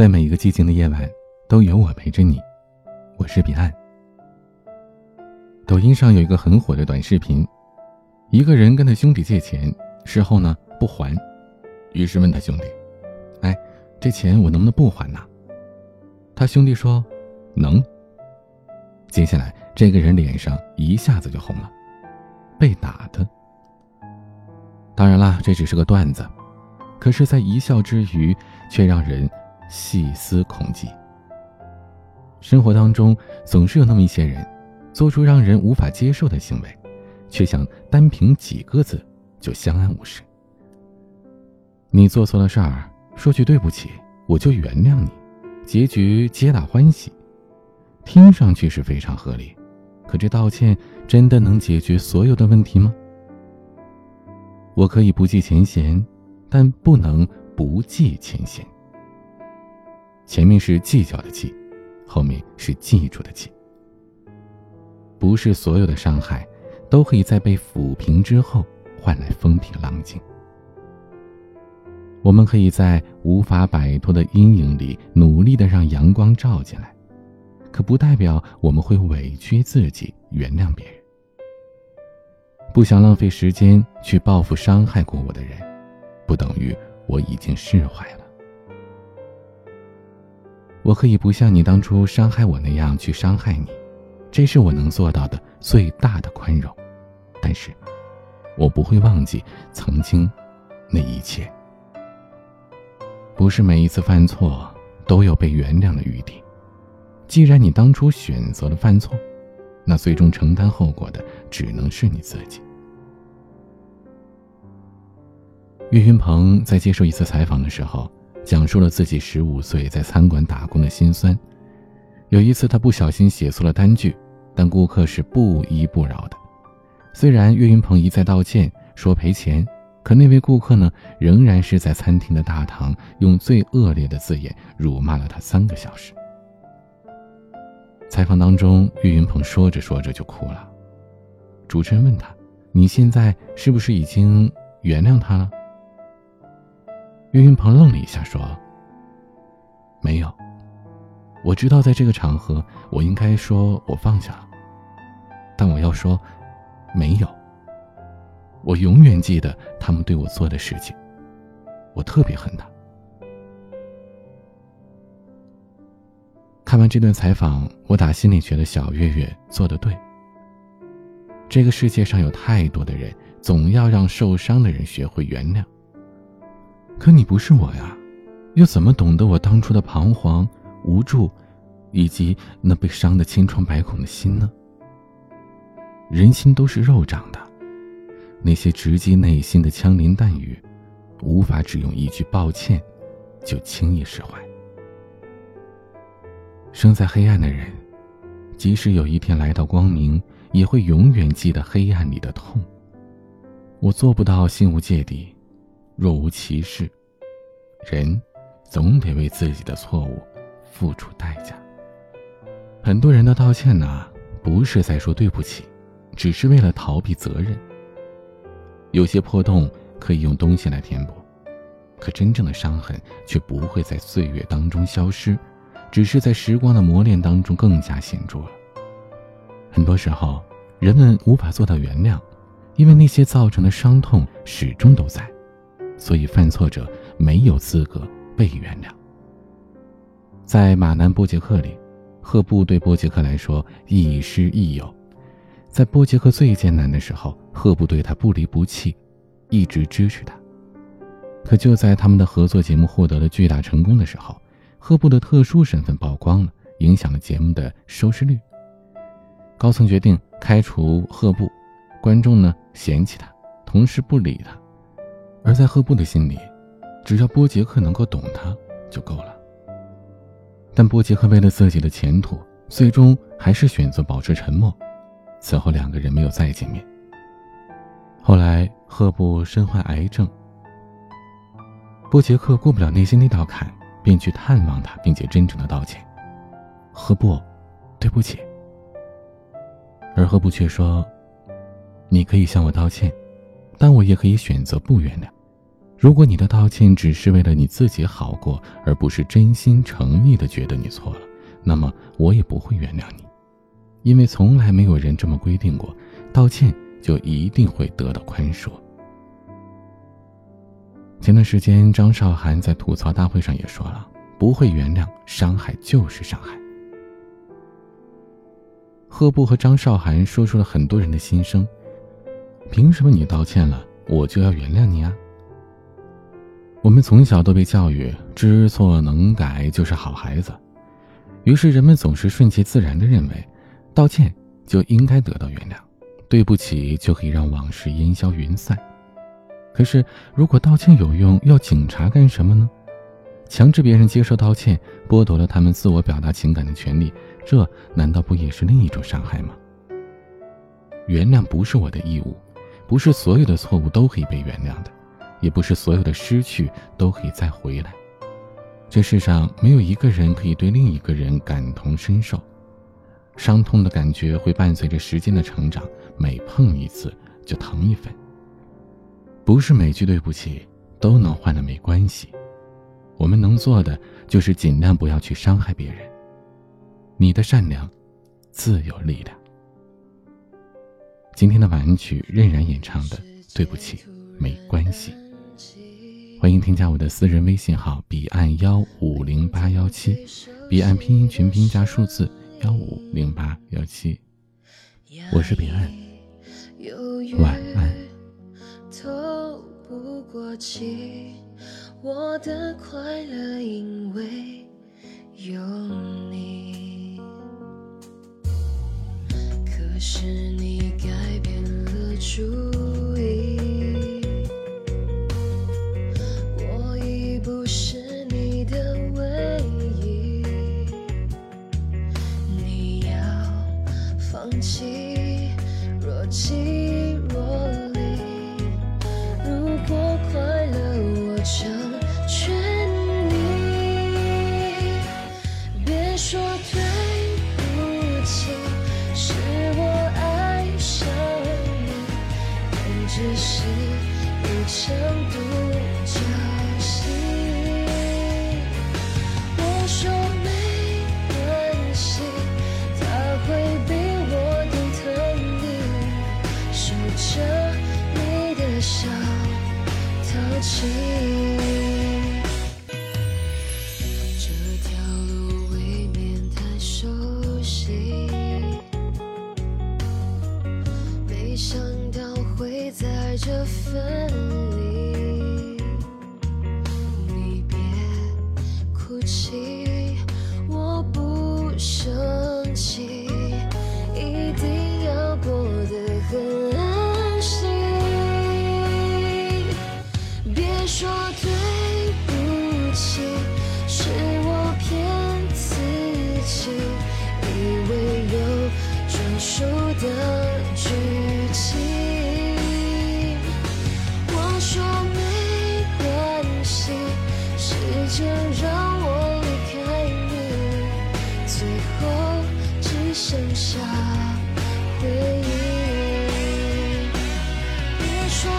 在每一个寂静的夜晚，都有我陪着你。我是彼岸。抖音上有一个很火的短视频，一个人跟他兄弟借钱，事后呢不还，于是问他兄弟：“哎，这钱我能不能不还呢？”他兄弟说：“能。”接下来，这个人脸上一下子就红了，被打的。当然啦，这只是个段子，可是，在一笑之余，却让人细思恐极。生活当中，总是有那么一些人。做出让人无法接受的行为，却想单凭几个字就相安无事。你做错了事儿，说句对不起，我就原谅你，结局皆大欢喜，听上去是非常合理。可这道歉真的能解决所有的问题吗？我可以不计前嫌，但不能不计前嫌。前面是计较的计，后面是记住的记。不是所有的伤害，都可以在被抚平之后换来风平浪静。我们可以在无法摆脱的阴影里努力的让阳光照进来，可不代表我们会委屈自己原谅别人。不想浪费时间去报复伤害过我的人，不等于我已经释怀了。我可以不像你当初伤害我那样去伤害你。这是我能做到的最大的宽容，但是，我不会忘记曾经那一切。不是每一次犯错都有被原谅的余地。既然你当初选择了犯错，那最终承担后果的只能是你自己。岳云鹏在接受一次采访的时候，讲述了自己十五岁在餐馆打工的辛酸。有一次，他不小心写错了单据，但顾客是不依不饶的。虽然岳云鹏一再道歉说赔钱，可那位顾客呢，仍然是在餐厅的大堂用最恶劣的字眼辱骂了他三个小时。采访当中，岳云鹏说着说着就哭了。主持人问他：“你现在是不是已经原谅他了？”岳云鹏愣了一下，说：“没有。”我知道，在这个场合，我应该说我放下了，但我要说，没有。我永远记得他们对我做的事情，我特别恨他。看完这段采访，我打心里觉得小月月做的对。这个世界上有太多的人，总要让受伤的人学会原谅。可你不是我呀，又怎么懂得我当初的彷徨？无助，以及那被伤得千疮百孔的心呢？人心都是肉长的，那些直击内心的枪林弹雨，无法只用一句抱歉就轻易释怀。生在黑暗的人，即使有一天来到光明，也会永远记得黑暗里的痛。我做不到心无芥蒂，若无其事。人，总得为自己的错误。付出代价。很多人的道歉呢，不是在说对不起，只是为了逃避责任。有些破洞可以用东西来填补，可真正的伤痕却不会在岁月当中消失，只是在时光的磨练当中更加显著了。很多时候，人们无法做到原谅，因为那些造成的伤痛始终都在，所以犯错者没有资格被原谅。在马南波杰克里，赫布对波杰克来说亦师亦友。在波杰克最艰难的时候，赫布对他不离不弃，一直支持他。可就在他们的合作节目获得了巨大成功的时候，赫布的特殊身份曝光了，影响了节目的收视率。高层决定开除赫布，观众呢嫌弃他，同事不理他。而在赫布的心里，只要波杰克能够懂他就够了。但波杰克为了自己的前途，最终还是选择保持沉默。此后，两个人没有再见面。后来，赫布身患癌症，波杰克过不了内心那道坎，便去探望他，并且真诚的道歉：“赫布，对不起。”而赫布却说：“你可以向我道歉，但我也可以选择不原谅。如果你的道歉只是为了你自己好过，而不是真心诚意的觉得你错了，那么我也不会原谅你，因为从来没有人这么规定过，道歉就一定会得到宽恕。前段时间，张韶涵在吐槽大会上也说了，不会原谅，伤害就是伤害。赫布和张韶涵说出了很多人的心声，凭什么你道歉了，我就要原谅你啊？我们从小都被教育知错能改就是好孩子，于是人们总是顺其自然地认为，道歉就应该得到原谅，对不起就可以让往事烟消云散。可是，如果道歉有用，要警察干什么呢？强制别人接受道歉，剥夺了他们自我表达情感的权利，这难道不也是另一种伤害吗？原谅不是我的义务，不是所有的错误都可以被原谅的。也不是所有的失去都可以再回来。这世上没有一个人可以对另一个人感同身受，伤痛的感觉会伴随着时间的成长，每碰一次就疼一分。不是每句对不起都能换了没关系，我们能做的就是尽量不要去伤害别人。你的善良，自有力量。今天的晚安曲任然演唱的《对不起，没关系》。欢迎添加我的私人微信号：彼岸幺五零八幺七，彼岸拼音全拼加数字幺五零八幺七。我是彼岸，晚安。透不过气，我的快乐因为有你。是你改变了主像独角戏。我说没关系，他会比我更疼你，守着你的小，淘气。这分离，只剩下回忆。别说